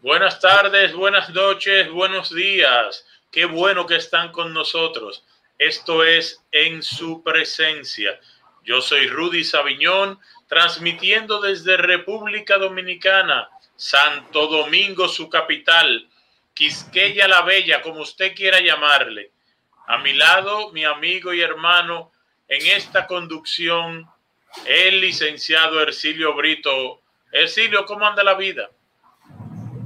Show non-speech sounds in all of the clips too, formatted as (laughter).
Buenas tardes, buenas noches, buenos días. Qué bueno que están con nosotros. Esto es En su presencia. Yo soy Rudy Sabiñón, transmitiendo desde República Dominicana, Santo Domingo, su capital, Quisqueya la Bella, como usted quiera llamarle. A mi lado, mi amigo y hermano en esta conducción, el licenciado Ercilio Brito. Ercilio, ¿cómo anda la vida?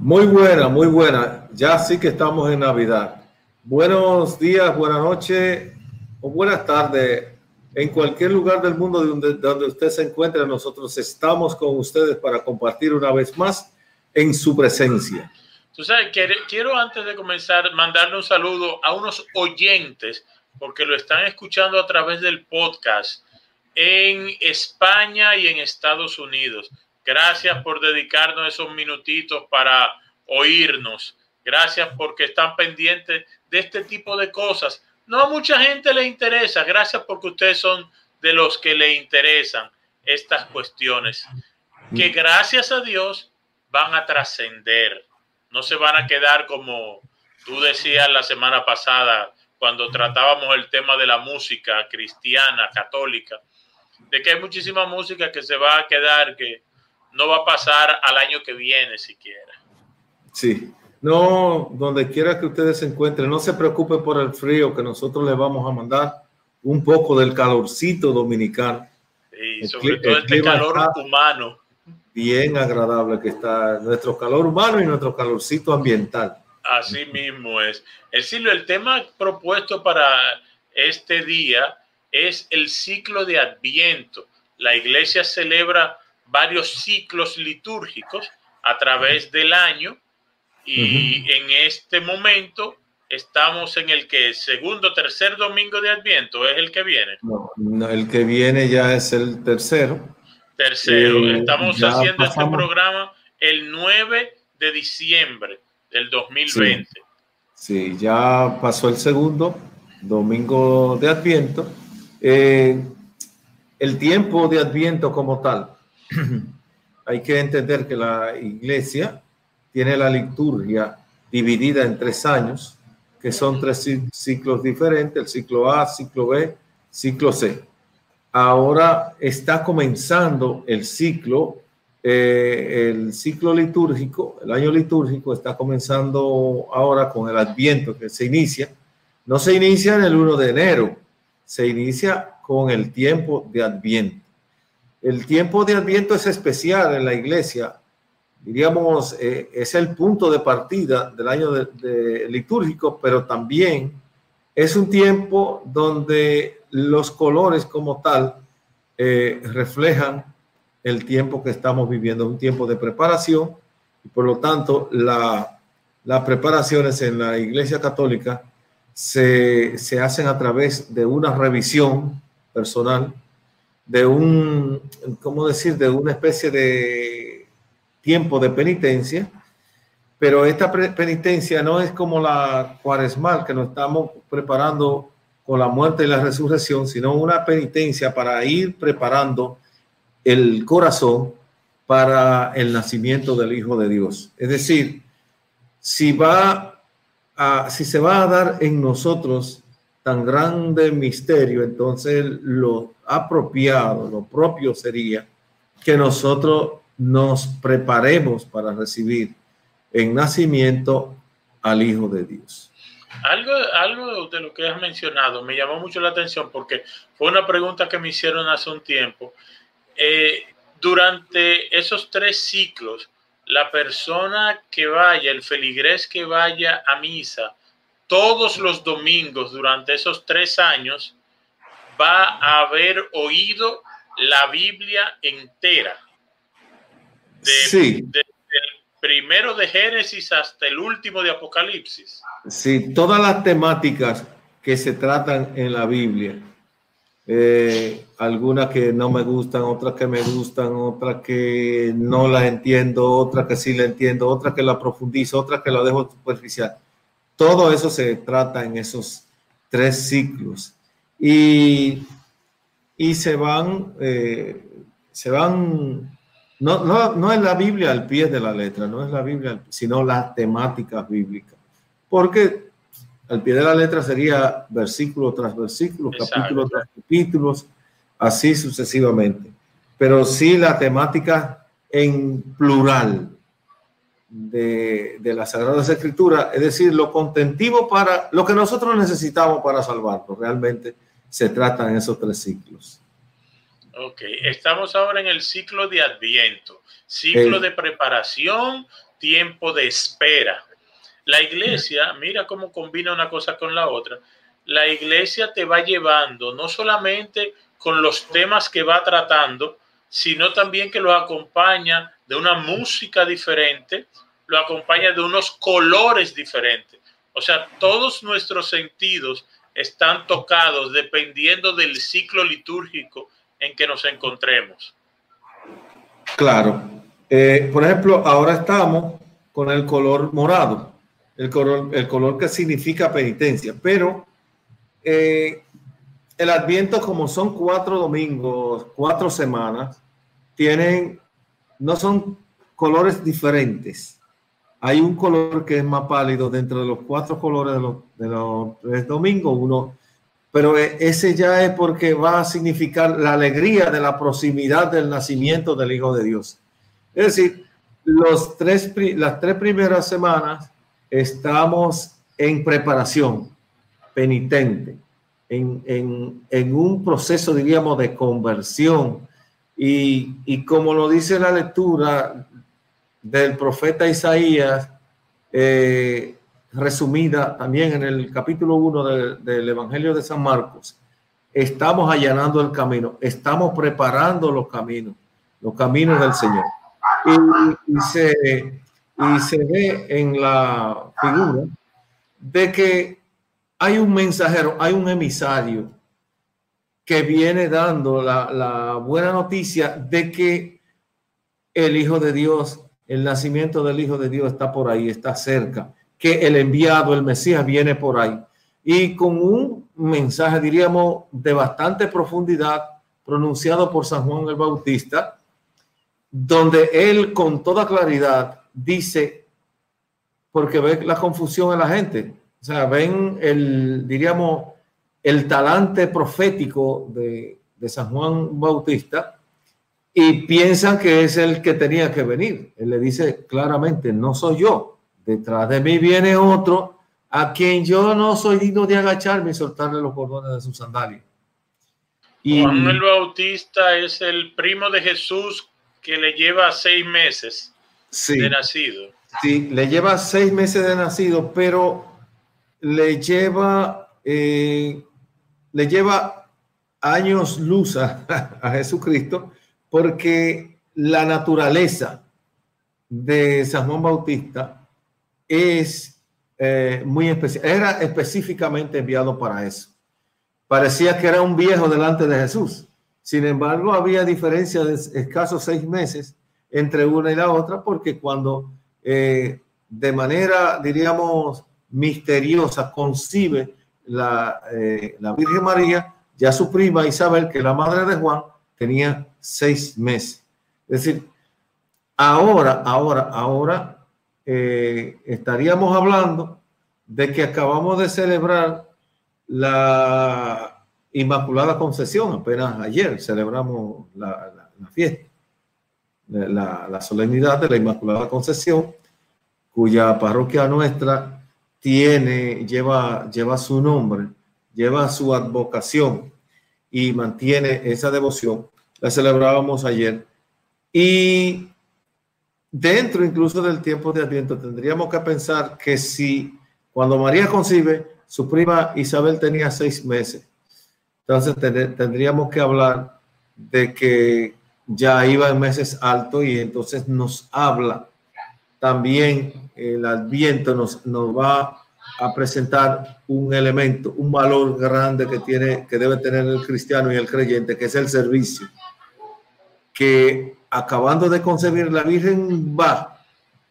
Muy buena, muy buena. Ya sí que estamos en Navidad. Buenos días, buenas noches o buenas tardes. En cualquier lugar del mundo donde, donde usted se encuentre, nosotros estamos con ustedes para compartir una vez más en su presencia. Tú sabes, quiero antes de comenzar mandarle un saludo a unos oyentes, porque lo están escuchando a través del podcast en España y en Estados Unidos. Gracias por dedicarnos esos minutitos para oírnos. Gracias porque están pendientes de este tipo de cosas. No a mucha gente le interesa. Gracias porque ustedes son de los que le interesan estas cuestiones. Que gracias a Dios van a trascender. No se van a quedar como tú decías la semana pasada cuando tratábamos el tema de la música cristiana, católica, de que hay muchísima música que se va a quedar, que no va a pasar al año que viene siquiera. Sí, no, donde quiera que ustedes se encuentren, no se preocupen por el frío que nosotros les vamos a mandar un poco del calorcito dominicano. Y sobre todo este calor humano. Bien agradable que está nuestro calor humano y nuestro calorcito ambiental. Así mismo es. El, el tema propuesto para este día es el ciclo de Adviento. La iglesia celebra varios ciclos litúrgicos a través del año y en este momento estamos en el que segundo, tercer domingo de Adviento es el que viene. No, el que viene ya es el tercero. Tercero. Eh, estamos haciendo este programa el 9 de diciembre del 2020. Sí, ya pasó el segundo domingo de Adviento. Eh, el tiempo de Adviento como tal (clears throat) hay que entender que la iglesia tiene la liturgia dividida en tres años, que son tres ciclos diferentes, el ciclo A, ciclo B, ciclo C. Ahora está comenzando el ciclo, eh, el ciclo litúrgico, el año litúrgico está comenzando ahora con el adviento que se inicia. No se inicia en el 1 de enero, se inicia con el tiempo de adviento. El tiempo de Adviento es especial en la iglesia. Diríamos, eh, es el punto de partida del año litúrgico, pero también es un tiempo donde los colores como tal eh, reflejan el tiempo que estamos viviendo, un tiempo de preparación y por lo tanto la, las preparaciones en la Iglesia Católica se hacen a través de una revisión personal de un, ¿cómo decir?, de una especie de tiempo de penitencia, pero esta penitencia no es como la cuaresmal que nos estamos preparando con la muerte y la resurrección, sino una penitencia para ir preparando el corazón para el nacimiento del Hijo de Dios. Es decir, si va a, si se va a dar en nosotros tan grande misterio, entonces lo apropiado, lo propio sería que nosotros nos preparemos para recibir en nacimiento al Hijo de Dios. Algo, algo de lo que has mencionado me llamó mucho la atención porque fue una pregunta que me hicieron hace un tiempo. Eh, durante esos tres ciclos, la persona que vaya, el feligrés que vaya a misa, todos los domingos durante esos tres años va a haber oído la Biblia entera. sí. El primero de Génesis hasta el último de Apocalipsis. Sí, todas las temáticas que se tratan en la Biblia. Eh, algunas que no me gustan, otras que me gustan, otras que no las entiendo, otras que sí la entiendo, otras que la profundizo, otras que la dejo superficial. Todo eso se trata en esos tres ciclos. Y, y se van, eh, se van no, no, no es la Biblia al pie de la letra, no es la Biblia, sino las temáticas bíblicas. Porque al pie de la letra sería versículo tras versículo, capítulo tras capítulo, así sucesivamente. Pero sí la temática en plural de, de las Sagradas Escrituras, es decir, lo contentivo para lo que nosotros necesitamos para salvarnos, realmente se trata en esos tres ciclos. Ok, estamos ahora en el ciclo de Adviento, ciclo de preparación, tiempo de espera. La iglesia, mira cómo combina una cosa con la otra. La iglesia te va llevando no solamente con los temas que va tratando, sino también que lo acompaña de una música diferente, lo acompaña de unos colores diferentes. O sea, todos nuestros sentidos están tocados dependiendo del ciclo litúrgico en que nos encontremos. Claro. Eh, por ejemplo, ahora estamos con el color morado, el color, el color que significa penitencia, pero eh, el adviento, como son cuatro domingos, cuatro semanas, tienen, no son colores diferentes. Hay un color que es más pálido dentro de los cuatro colores de los, de tres domingos, uno pero e, ese ya es porque va a significar la alegría de la proximidad del nacimiento del Hijo de Dios. Es decir, los tres, las tres primeras semanas estamos en preparación penitente, en, en, en un proceso, diríamos, de conversión. Y, y, como lo dice la lectura del profeta Isaías, eh, resumida también en el capítulo 1 del Evangelio de San Marcos, estamos allanando el camino, estamos preparando los caminos, los caminos del Señor. Y, se, y se ve en la figura de que hay un mensajero, hay un emisario que viene dando la, la buena noticia de que el Hijo de Dios, el nacimiento del Hijo de Dios está por ahí, está cerca que el enviado, el Mesías, viene por ahí. Y con un mensaje, diríamos, de bastante profundidad, pronunciado por San Juan el Bautista, donde él con toda claridad dice, porque ve la confusión en la gente, o sea, el, diríamos, el talante profético de San Juan Bautista y piensan que es el que tenía que venir. Él le dice claramente, no soy yo, Detrás de mí viene otro a quien yo no soy digno de agacharme y soltarle los cordones de su sandalia. Y, Juan el Bautista es el primo de Jesús que le lleva seis meses de nacido. Sí, le lleva seis meses de nacido, pero le lleva, eh, le lleva años luz a, (laughs) a Jesucristo porque la naturaleza de San Juan Bautista es eh, muy especial. Era específicamente enviado para eso. Parecía que era un viejo delante de Jesús. Sin embargo, había diferencia de escasos seis meses entre una y la otra, porque cuando eh, de manera, diríamos, misteriosa concibe la, eh, la Virgen María, ya su prima Isabel, que la madre de Juan, tenía seis meses. Es decir, ahora, ahora, ahora eh, estaríamos hablando de que acabamos de celebrar la Inmaculada Concepción, apenas ayer celebramos la, fiesta, la, la, solemnidad de la Inmaculada Concepción, cuya parroquia nuestra tiene, lleva, lleva su nombre, lleva su advocación y mantiene esa devoción. La celebrábamos ayer. Y dentro incluso del tiempo de Adviento, tendríamos que pensar que si cuando María concibe, su prima Isabel tenía seis meses, entonces tendríamos que hablar de que ya iba en meses altos y entonces nos habla también el Adviento nos, nos va a presentar un elemento, un valor grande que tiene, que debe tener el cristiano y el creyente, que es el servicio, que acabando de concebir, la Virgen va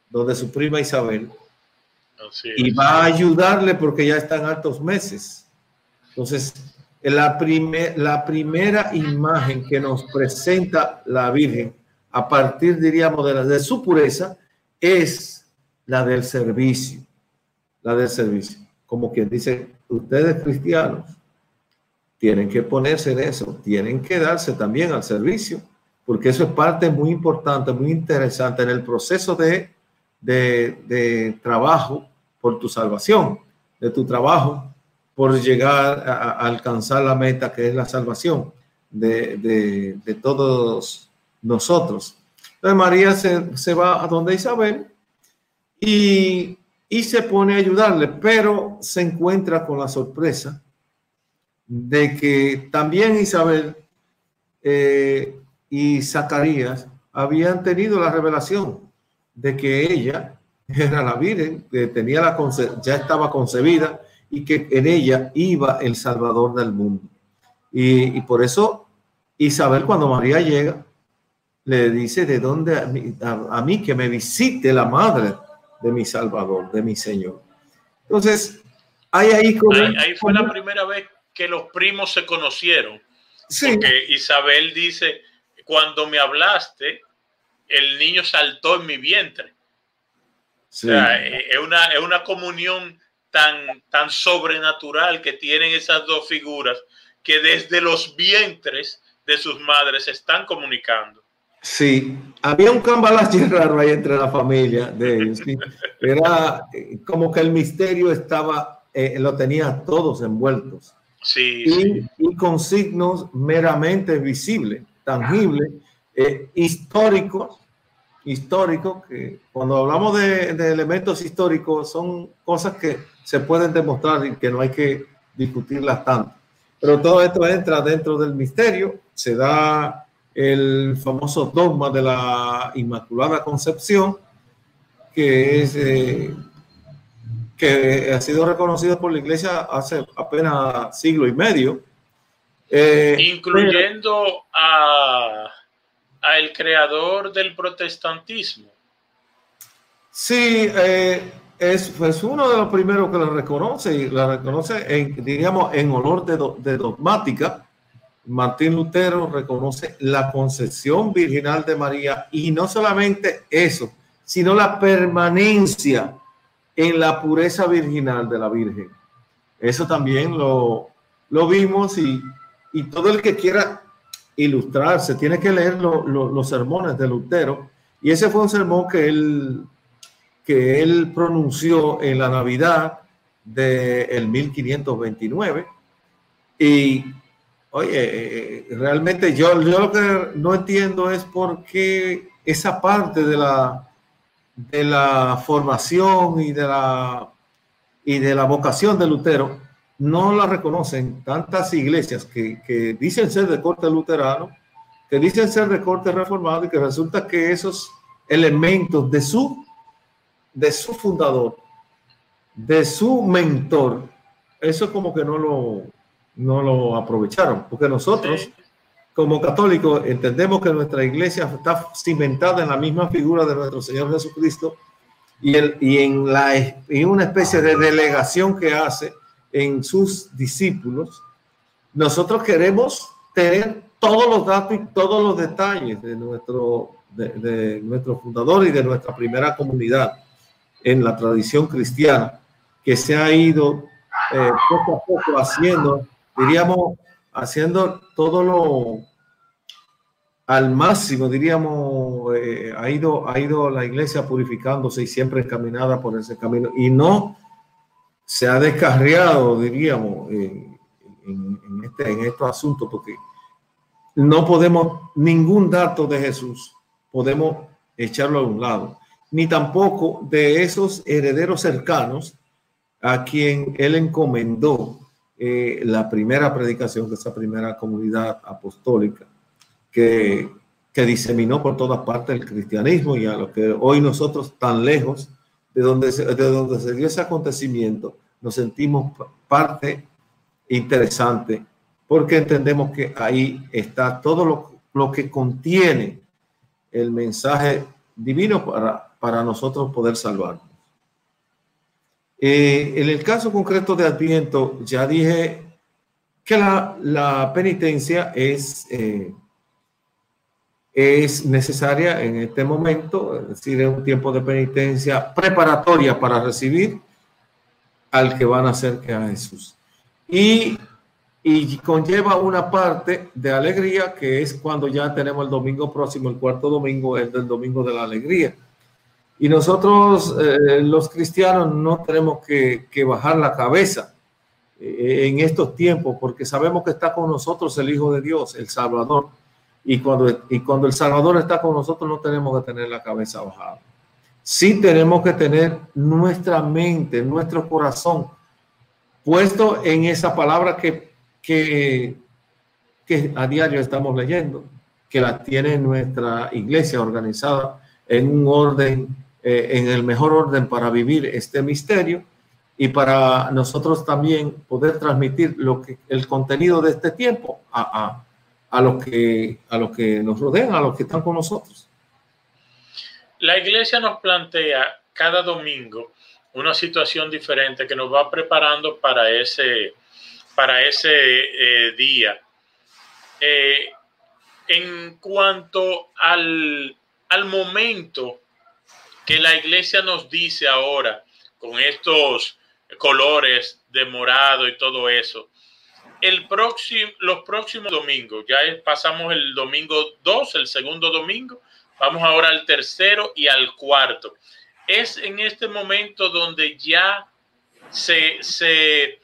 donde su prima Isabel y va a ayudarle porque ya están altos meses. Entonces, la, la primera imagen que nos presenta la Virgen a partir, diríamos, de, la, de su pureza, es la del servicio, la del servicio. Como quien dice, ustedes cristianos tienen que ponerse en eso, tienen que darse también al servicio, porque eso es parte muy importante, muy interesante en el proceso de, de, trabajo por tu salvación, de tu trabajo por llegar a, alcanzar la meta que es la salvación de, de todos nosotros. Entonces María se, se va a donde Isabel y, y, se pone a ayudarle, pero se encuentra con la sorpresa de que también Isabel eh, y Zacarías habían tenido la revelación de que ella era la Virgen, que tenía la ya estaba concebida y que en ella iba el Salvador del mundo. Y, y por eso Isabel cuando María llega, le dice de dónde a mí, que me visite la madre de mi Salvador, de mi Señor. Entonces, hay ahí, ahí, fue la primera vez que los primos se conocieron. Sí. Porque Isabel dice, cuando me hablaste, el niño saltó en mi vientre. Sí. O sea, es una, es una comunión tan, tan sobrenatural que tienen esas dos figuras que desde los vientres de sus madres se están comunicando. Sí, había un cambalache (laughs) raro ahí entre la familia de ellos. Era eh, como que el misterio estaba, eh, lo tenía todos envueltos. Sí y, con signos meramente visibles, tangibles, eh, históricos, históricos, que cuando hablamos de, de, elementos históricos son cosas que se pueden demostrar y que no hay que discutirlas tanto. Pero todo esto entra dentro del misterio, se da el famoso dogma de la Inmaculada Concepción, que es eh, que ha sido reconocido por la Iglesia hace apenas siglo y medio. Eh, Incluyendo a, el creador del protestantismo. Sí, eh, es, uno de los primeros que la reconoce y la reconoce, en, diríamos, en honor de, de dogmática Martín Lutero reconoce la concepción virginal de María y no solamente eso, sino la permanencia en la pureza virginal de la Virgen. Eso también lo, lo vimos y, y, todo el que quiera ilustrarse tiene que leer los sermones de Lutero. Y ese fue un sermón que él, que él pronunció en la Navidad del de 1529. Y Oye, realmente yo, yo lo que no entiendo es por qué esa parte de la, de la formación y de la, y de la vocación de Lutero no la reconocen tantas iglesias que, que dicen ser de corte luterano, que dicen ser de corte reformado y que resulta que esos elementos de su, de su fundador, de su mentor, eso como que no lo, no lo aprovecharon, porque nosotros como católicos entendemos que nuestra iglesia está cimentada en la misma figura de nuestro Señor Jesucristo y, el, y en, la, en una especie de delegación que hace en sus discípulos. Nosotros queremos tener todos los datos y todos los detalles de nuestro, de, nuestro fundador y de nuestra primera comunidad en la tradición cristiana que se ha ido eh, poco a poco haciendo diríamos, haciendo todo lo al máximo, diríamos, eh, ha, ido, ha ido la iglesia purificándose y siempre encaminada por ese camino y no se ha descarriado, diríamos, en, este, en estos asuntos, porque no podemos, ningún dato de Jesús podemos echarlo a un lado, ni tampoco de esos herederos cercanos a quien él encomendó eh, la primera predicación de esa primera comunidad apostólica que, que diseminó por todas partes el cristianismo y a lo que hoy nosotros tan lejos de donde, se, de donde se dio ese acontecimiento, nos sentimos parte interesante porque entendemos que ahí está todo lo, lo que contiene el mensaje divino para, para nosotros poder salvarnos. Eh, en el caso concreto de Adviento, ya dije que la, la penitencia es, eh, es necesaria en este momento, es decir, es un tiempo de penitencia preparatoria para recibir al que van a hacer que a Jesús. Y, y conlleva una parte de alegría que es cuando ya tenemos el domingo próximo, el cuarto domingo, el del domingo de la alegría. Y nosotros, eh, los cristianos, no tenemos que, que bajar la cabeza eh, en estos tiempos porque sabemos que está con nosotros el Hijo de Dios, el Salvador y cuando, y cuando el Salvador está con nosotros no tenemos que tener la cabeza bajada. Sí tenemos que tener nuestra mente, nuestro corazón puesto en esa palabra que, que, que a diario estamos leyendo, que la tiene nuestra iglesia organizada en un orden, eh, en el mejor orden para vivir este misterio y para nosotros también poder transmitir lo que, el contenido de este tiempo a, a a los que, a los que nos rodean, a los que están con nosotros. La iglesia nos plantea cada domingo una situación diferente que nos va preparando para ese, para ese eh, día. Eh, en cuanto al, al momento que la iglesia nos dice ahora, con estos colores de morado y todo eso, el próximo, los próximos domingos, ya pasamos el domingo 2, el segundo domingo, vamos ahora al tercero y al cuarto. Es en este momento donde ya se, se, eh,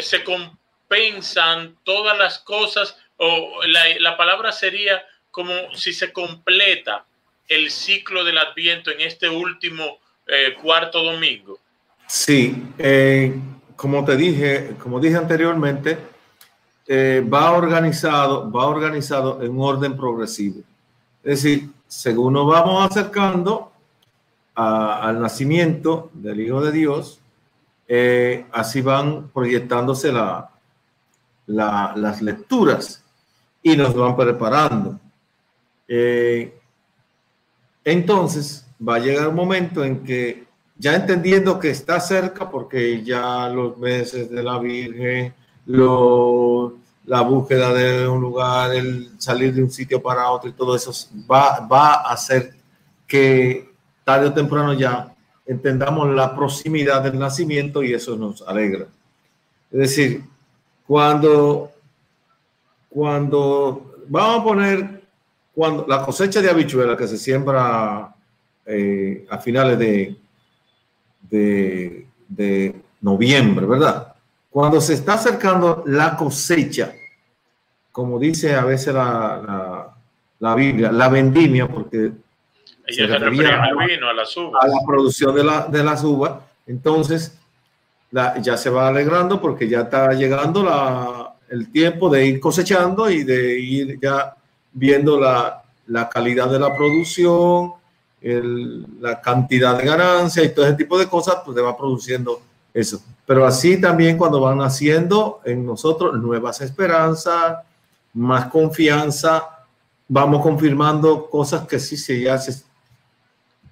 se compensan todas las cosas, o la, la, palabra sería como si se completa el ciclo del adviento en este último eh, cuarto domingo. Sí, eh, como te dije, como dije anteriormente, va organizado, va organizado en orden progresivo. Es decir, según nos vamos acercando al nacimiento del Hijo de Dios, eh, así van proyectándose la, las lecturas y nos van preparando. Eh, entonces, va a llegar un momento en que ya entendiendo que está cerca, porque ya los meses de la Virgen, la búsqueda de un lugar, el salir de un sitio para otro y todo eso va, va a hacer que tarde o temprano ya entendamos la proximidad del nacimiento y eso nos alegra. Es decir, cuando, cuando vamos a poner cuando la cosecha de habichuela que se siembra eh, a finales de, de, noviembre, ¿verdad? Cuando se está acercando la cosecha, como dice a veces la, la, Biblia, la vendimia, porque se refería al vino, a las uvas. A la producción de, la, de las uvas. Entonces, ya se va alegrando porque ya está llegando la, el tiempo de ir cosechando y de ir ya viendo la, la calidad de la producción, la cantidad de ganancia y todo ese tipo de cosas, pues te va produciendo eso. Pero así también cuando van haciendo en nosotros nuevas esperanzas, más confianza, vamos confirmando cosas que sí se ya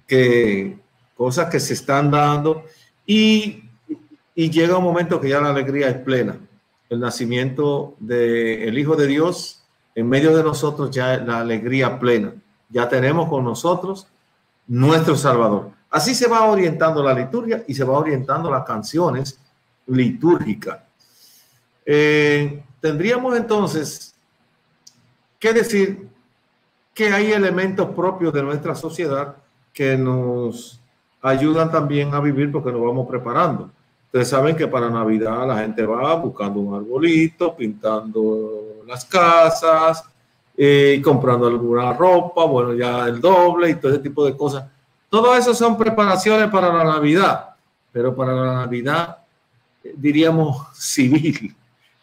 que cosas que se están dando y, y llega un momento que ya la alegría es plena. El nacimiento del Hijo de Dios en medio de nosotros ya la alegría plena. Ya tenemos con nosotros nuestro Salvador. Así se va orientando la liturgia y se va orientando las canciones litúrgicas. Eh, tendríamos entonces que decir que hay elementos propios de nuestra sociedad que nos ayudan también a vivir porque nos vamos preparando. Ustedes saben que para Navidad la gente va buscando un arbolito, pintando las casas, eh, comprando alguna ropa, bueno, ya el doble y todo ese tipo de cosas. Todo eso son preparaciones para la Navidad, pero para la Navidad, eh, diríamos, civil,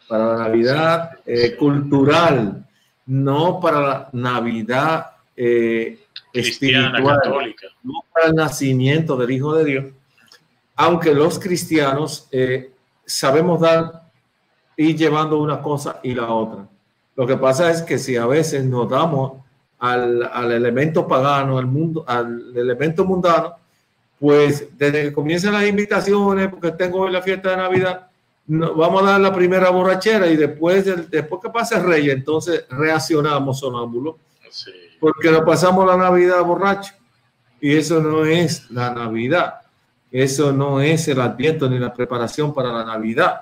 para la Navidad eh, cultural, no para la Navidad espiritual, católica. no para el nacimiento del Hijo de Dios, aunque los cristianos sabemos dar y llevando una cosa y la otra. Lo que pasa es que si a veces nos damos al, al elemento pagano, al mundo, al elemento mundano, pues desde que comienzan las invitaciones, porque tengo hoy la fiesta de Navidad, vamos a dar la primera borrachera y después, después que pase el rey, entonces reaccionamos sonámbulo Porque nos pasamos la Navidad borracho. Y eso no es la Navidad. Eso no es el Adviento ni la preparación para la Navidad.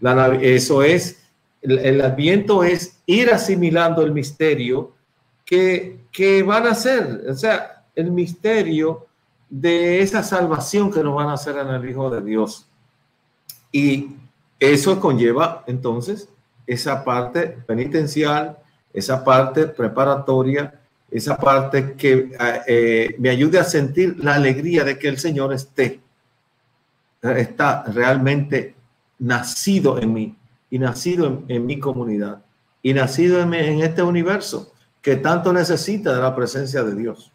La, eso es, el, Adviento es ir asimilando el misterio que, que van a hacer. O sea, el misterio de esa salvación que nos van a hacer en el Hijo de Dios. Y eso conlleva entonces esa parte penitencial, esa parte preparatoria, esa parte que eh, me ayude a sentir la alegría de que el Señor esté, está realmente nacido en mí y nacido en, mi comunidad y nacido en, en este universo que tanto necesita de la presencia de Dios.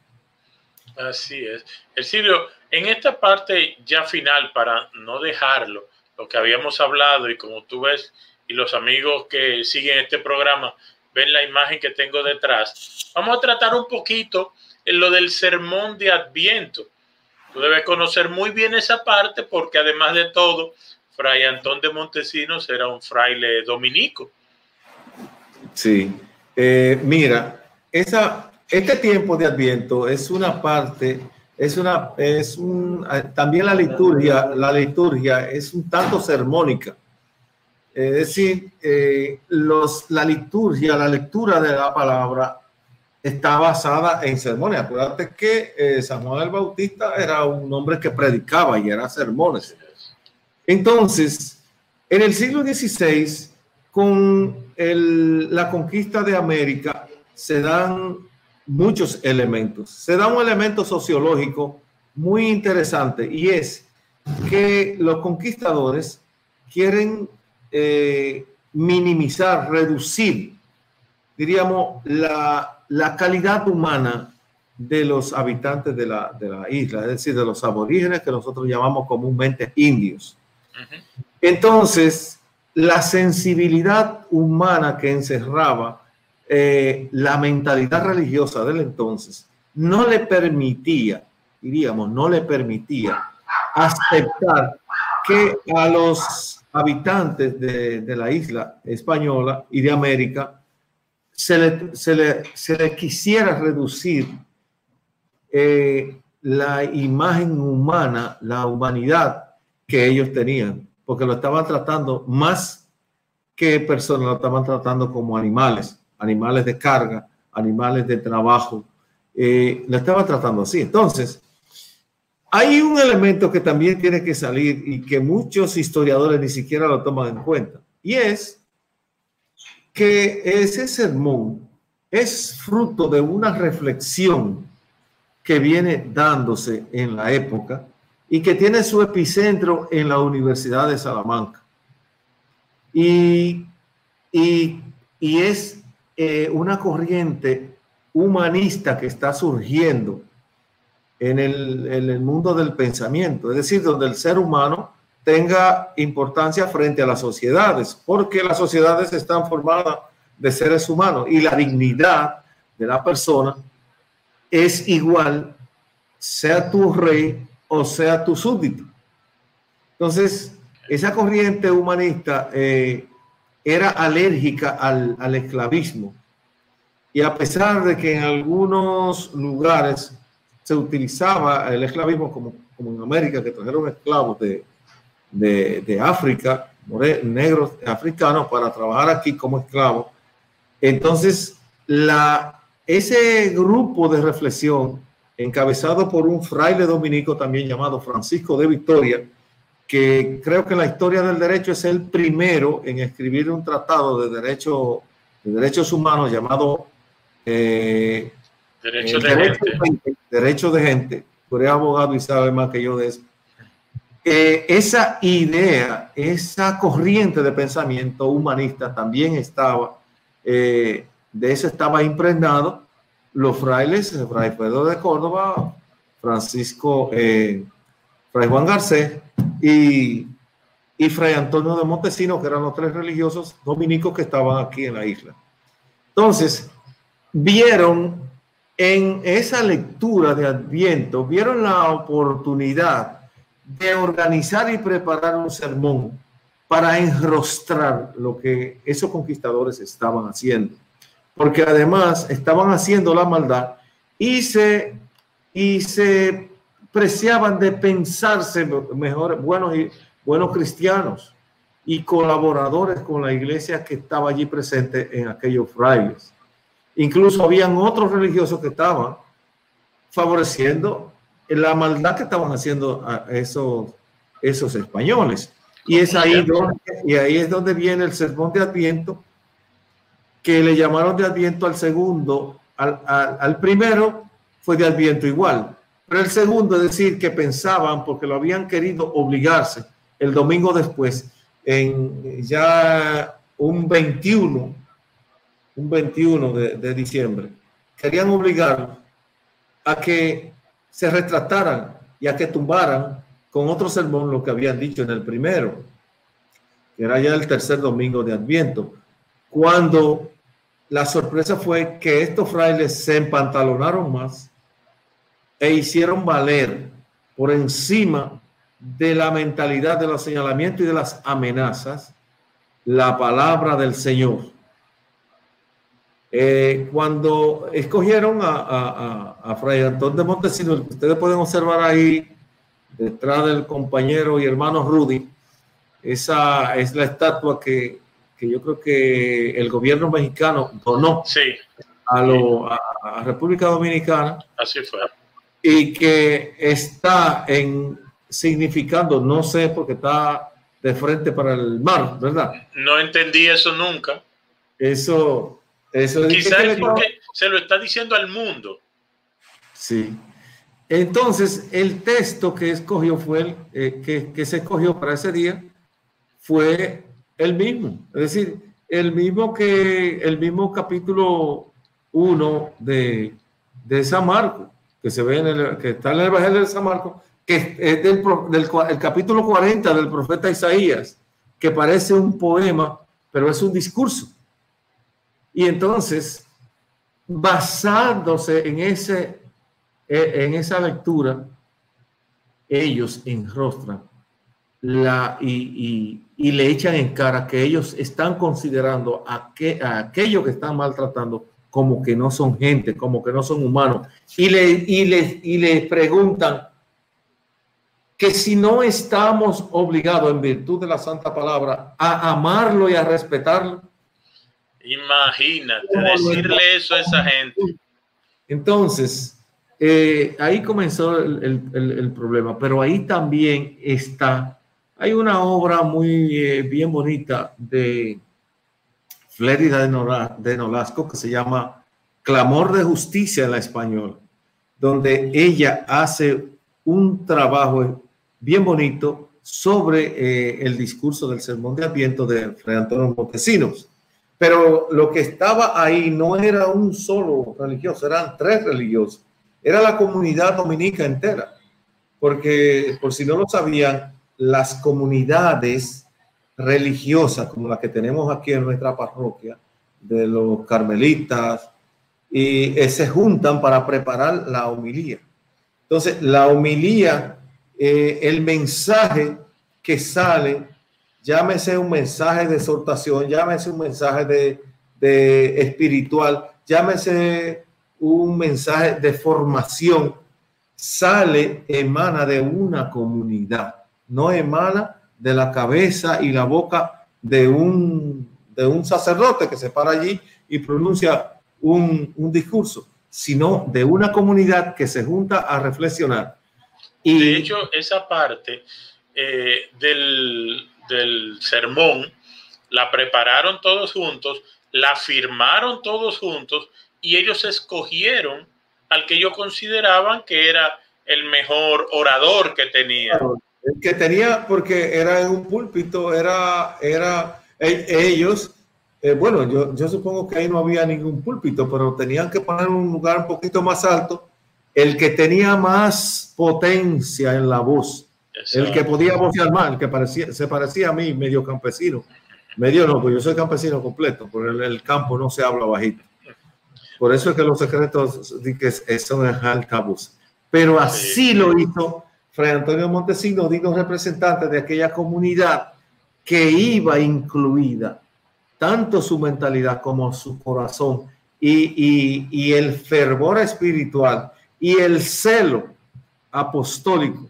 Así es. El Silvio, en esta parte ya final, para no dejarlo, lo que habíamos hablado y como tú ves y los amigos que siguen este programa ven la imagen que tengo detrás, vamos a tratar un poquito en lo del sermón de Adviento. Tú debes conocer muy bien esa parte porque además de todo, Fray Antón de Montesinos era un fraile dominico. Sí, eh, mira, esa, este tiempo de Adviento es una parte es una, es un, eh, también la liturgia, la liturgia es un tanto sermónica. Es decir, eh, los, la liturgia, la lectura de la palabra está basada en sermones. Acuérdate que eh, Samuel el Bautista era un hombre que predicaba y era sermones. Entonces, en el siglo XVI, con el, la conquista de América, se dan muchos elementos. Se da un elemento sociológico muy interesante y es que los conquistadores quieren eh, minimizar, reducir, diríamos, la, la, calidad humana de los habitantes de la, de la, isla, es decir, de los aborígenes que nosotros llamamos comúnmente indios. Entonces, la sensibilidad humana que encerraba eh, la mentalidad religiosa del entonces no le permitía, diríamos, no le permitía aceptar que a los habitantes de, la isla española y de América se le, quisiera reducir eh, la imagen humana, la humanidad que ellos tenían, porque lo estaban tratando más que personas, lo estaban tratando como animales animales de carga, animales de trabajo. Eh, la estaba tratando así. Entonces, hay un elemento que también tiene que salir y que muchos historiadores ni siquiera lo toman en cuenta, y es que ese sermón es fruto de una reflexión que viene dándose en la época y que tiene su epicentro en la Universidad de Salamanca. Y, y, y es eh, una corriente humanista que está surgiendo en el, en el mundo del pensamiento, es decir, donde el ser humano tenga importancia frente a las sociedades, porque las sociedades están formadas de seres humanos y la dignidad de la persona es igual, sea tu rey o sea tu súbdito. Entonces, esa corriente humanista eh, era alérgica al, esclavismo. Y a pesar de que en algunos lugares se utilizaba el esclavismo como, como en América, que trajeron esclavos de, de, África, negros africanos, para trabajar aquí como esclavos, entonces la, ese grupo de reflexión, encabezado por un fraile dominico también llamado Francisco de Victoria, que creo que la historia del derecho es el primero en escribir un tratado de, derecho, de derechos humanos llamado eh, derecho, de gente. derecho de gente. Tú abogado y sabe más que yo de eso. Eh, esa idea, esa corriente de pensamiento humanista también estaba, eh, de eso estaba impregnado los frailes, fray Pedro de Córdoba, Francisco, Fray Juan Garcés, y, y Fray Antonio de Montesinos, que eran los tres religiosos dominicos que estaban aquí en la isla. Entonces, vieron en esa lectura de Adviento, vieron la oportunidad de organizar y preparar un sermón para enrostrar lo que esos conquistadores estaban haciendo. porque además estaban haciendo la maldad y se, y se preciaban de pensarse mejor, buenos, y, buenos cristianos y colaboradores con la iglesia que estaba allí presente en aquellos frailes. Incluso habían otros religiosos que estaban favoreciendo la maldad que estaban haciendo a esos, esos españoles. Y es ahí donde, y ahí es donde viene el sermón de Adviento, que le llamaron de Adviento al segundo, al, al, primero fue de Adviento igual, pero el segundo es decir que pensaban, porque lo habían querido obligarse el domingo después, en ya un 21, un 21 de, diciembre, querían obligar a que se retrataran y a que tumbaran con otro sermón lo que habían dicho en el primero, que era ya el tercer domingo de Adviento, cuando la sorpresa fue que estos frailes se empantalonaron más e hicieron valer por encima de la mentalidad de los señalamientos y de las amenazas la palabra del Señor. Eh, cuando escogieron a, a, Fray Antón de Montesinos, ustedes pueden observar ahí detrás del compañero y hermano Rudy, esa es la estatua que, que yo creo que el gobierno mexicano donó sí. a, lo, a, República Dominicana. Así fue. Y que está en significando, no sé, porque está de frente para el mar, ¿verdad? No entendí eso nunca. Eso, eso Quizás es porque se lo está diciendo al mundo. Sí. Entonces, el texto que escogió fue el eh, que, que, se escogió para ese día fue el mismo, es decir, el mismo que el mismo capítulo 1 de, de San Marcos, que se ve en el, que está en el Evangelio de San Marcos, que es del, del el capítulo 40 del profeta Isaías, que parece un poema, pero es un discurso. Y entonces, basándose en ese e, en esa lectura, ellos enrostran la, y, y, le echan en cara que ellos están considerando a, que, a aquellos que están maltratando como que no son gente, como que no son humanos. Y le, y les, y les preguntan que si no estamos obligados en virtud de la santa palabra a amarlo y a respetarlo. Imagínate decirle eso a esa gente. Entonces, eh, ahí comenzó el, el, el, problema, pero ahí también está, hay una obra muy eh, bien bonita de Flérida de, Nolasco que se llama Clamor de Justicia en la española, donde ella hace un trabajo bien bonito sobre eh, el discurso del sermón de Adviento de Fray Antonio Montesinos. Pero lo que estaba ahí no era un solo religioso, eran tres religiosos era la comunidad dominica entera, porque por si no lo sabían, las comunidades religiosas como las que tenemos aquí en nuestra parroquia, de los carmelitas, y eh, se juntan para preparar la homilía. Entonces, la homilía, eh, el mensaje que sale, llámese un mensaje de exhortación, llámese un mensaje de, de espiritual, llámese un mensaje de formación sale, emana de una comunidad, no emana de la cabeza y la boca de un, de un sacerdote que se para allí y pronuncia un, un discurso, sino de una comunidad que se junta a reflexionar. Y, de hecho, esa parte eh, del, del sermón la prepararon todos juntos, la firmaron todos juntos y ellos escogieron al que ellos consideraban que era el mejor orador que tenía. Que tenía, porque era en un púlpito, era, era e, ellos, eh, bueno, yo, yo supongo que ahí no había ningún púlpito, pero tenían que poner un lugar un poquito más alto, el que tenía más potencia en la voz, el que podía vocear más, el que parecía, se parecía a mí, medio campesino. Medio no, pues yo soy campesino completo, por el, el campo no se habla bajito. Por eso es que los secretos son en altavoz. Pero así lo hizo Fray Antonio Montesino, digno representante de aquella comunidad que iba incluida tanto su mentalidad como su corazón y, el fervor espiritual y el celo apostólico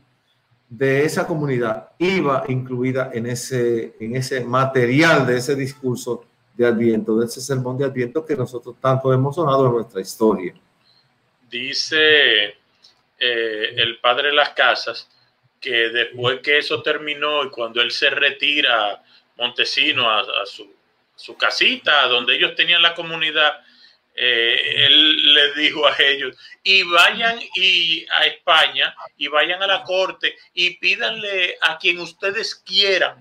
de esa comunidad iba incluida en ese, en ese material de ese discurso de Adviento, de ese sermón de Adviento que nosotros tanto hemos sonado en nuestra historia. Dice eh, el padre de las casas que después que eso terminó y cuando él se retira Montesino a, su, su, casita donde ellos tenían la comunidad, eh, él les dijo a ellos, y vayan y a España y vayan a la corte y pídanle a quien ustedes quieran.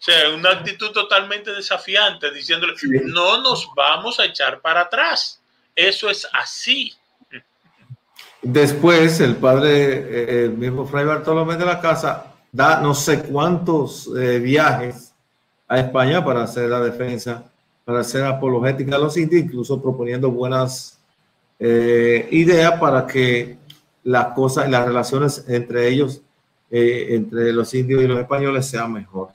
O sea, una actitud totalmente desafiante, diciéndole, no nos vamos a echar para atrás. Eso es así. Después, el padre, eh, el mismo Fray Bartolomé de la Casa, da no sé cuántos eh, viajes a España para hacer la defensa, para hacer apologética a los indios, incluso proponiendo buenas eh, ideas para que las cosas y las relaciones entre ellos, entre los indios y los españoles, sean mejor.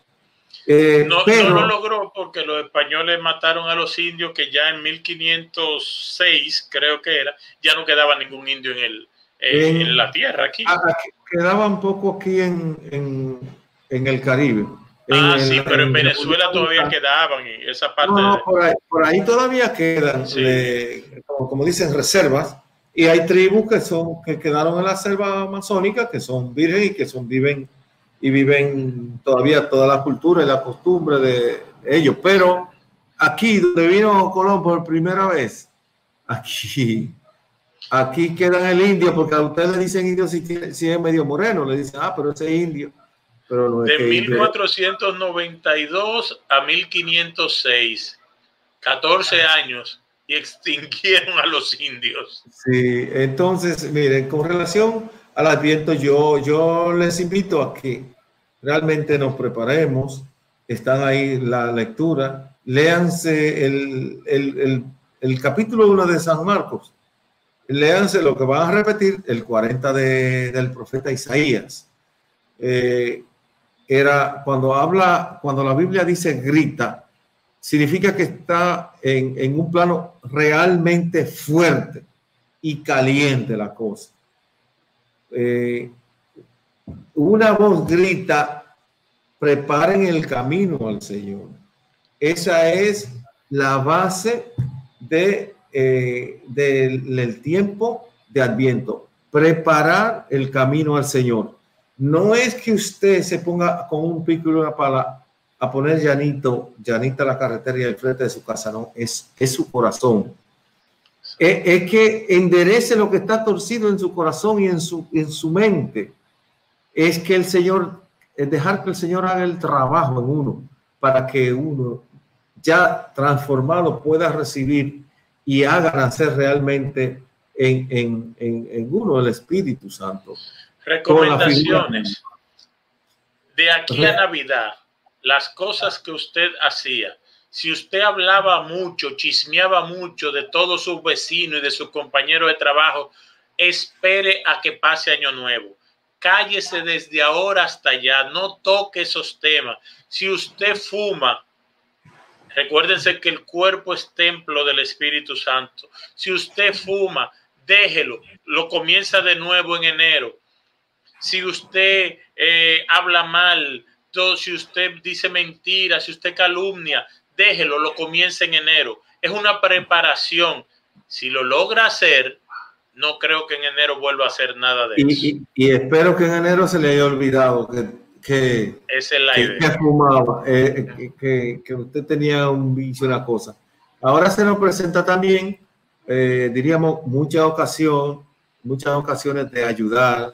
No, no, lo logró porque los españoles mataron a los indios que ya en 1506, creo que era, ya no quedaba ningún indio en, el, en, la tierra aquí. Quedaba un poco aquí en, en, el Caribe. Ah, sí, pero en, Venezuela todavía quedaban y esa parte. No, por, ahí, todavía quedan, como, como, dicen, reservas. Y hay tribus que son que quedaron en la selva amazónica, que son virgen y que son viven y viven todavía toda la cultura y la costumbre de ellos. Pero aquí, donde vino Colón por primera vez, aquí, aquí queda el indio, porque a ustedes le dicen indio si, si es medio moreno, le dicen, ah, pero ese es indio. Pero no de 1492 a 1506, 14 años, y extinguieron a los indios. Sí, entonces, miren, con relación al adviento, yo, yo les invito a que realmente nos preparemos. Están ahí la lectura. Léanse el, el, el, capítulo 1 de San Marcos. Léanse lo que van a repetir, el 40 de, del profeta Isaías. Eh, era cuando habla, cuando la Biblia dice grita, significa que está en, en un plano realmente fuerte y caliente la cosa. Eh, una voz grita, preparen el camino al Señor. Esa es la base de, eh, del, tiempo de Adviento. Preparar el camino al Señor. No es que usted se ponga con un pico y una pala a poner llanito, llanita la carretera y el frente de su casa, no, es, es su corazón. Es, es, que enderece lo que está torcido en su corazón y en su, en su mente es que el Señor, es dejar que el Señor haga el trabajo en uno para que uno ya transformado pueda recibir y haga nacer realmente en, en, en, uno el Espíritu Santo. Recomendaciones. De aquí a Navidad, las cosas que usted hacía. Si usted hablaba mucho, chismeaba mucho de todos sus vecinos y de sus compañeros de trabajo, espere a que pase Año Nuevo cállese desde ahora hasta allá, no toque esos temas. Si usted fuma, recuérdense que el cuerpo es templo del Espíritu Santo. Si usted fuma, déjelo, lo comienza de nuevo en enero. Si usted eh, habla mal, si usted dice mentira, si usted calumnia, déjelo, lo comienza en enero. Es una preparación. Si lo logra hacer, no creo que en enero vuelva a hacer nada de eso. Y, espero que en enero se le haya olvidado que, que, es que, fumaba, eh, que, que, usted tenía un vicio, una cosa. Ahora se nos presenta también, eh, diríamos, muchas ocasiones, muchas ocasiones de ayudar,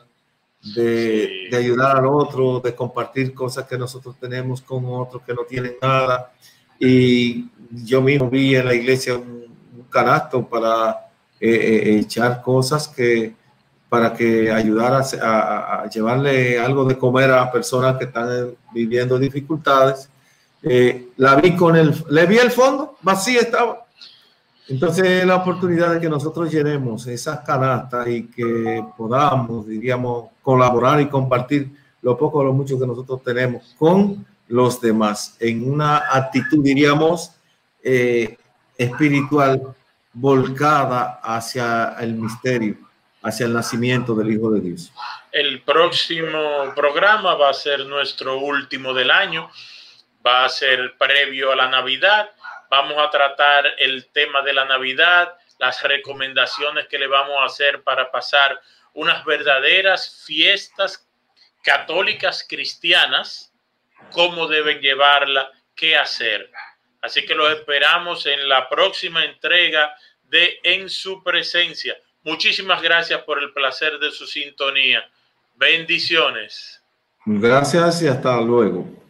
de, de, ayudar al otro, de compartir cosas que nosotros tenemos con otros que no tienen nada. Y yo mismo vi en la iglesia un canasto para eh, eh, echar cosas que para que ayudar a, llevarle algo de comer a personas que están viviendo dificultades. Eh, la vi con el, le vi el fondo, vacía estaba. Entonces la oportunidad de que nosotros llenemos esas canastas y que podamos, diríamos, colaborar y compartir lo poco o lo mucho que nosotros tenemos con los demás en una actitud, diríamos, espiritual volcada hacia el misterio, hacia el nacimiento del Hijo de Dios. El próximo programa va a ser nuestro último del año, va a ser previo a la Navidad. Vamos a tratar el tema de la Navidad, las recomendaciones que le vamos a hacer para pasar unas verdaderas fiestas católicas cristianas, cómo deben llevarla, qué hacer. Así que los esperamos en la próxima entrega de En su presencia. Muchísimas gracias por el placer de su sintonía. Bendiciones. Gracias y hasta luego.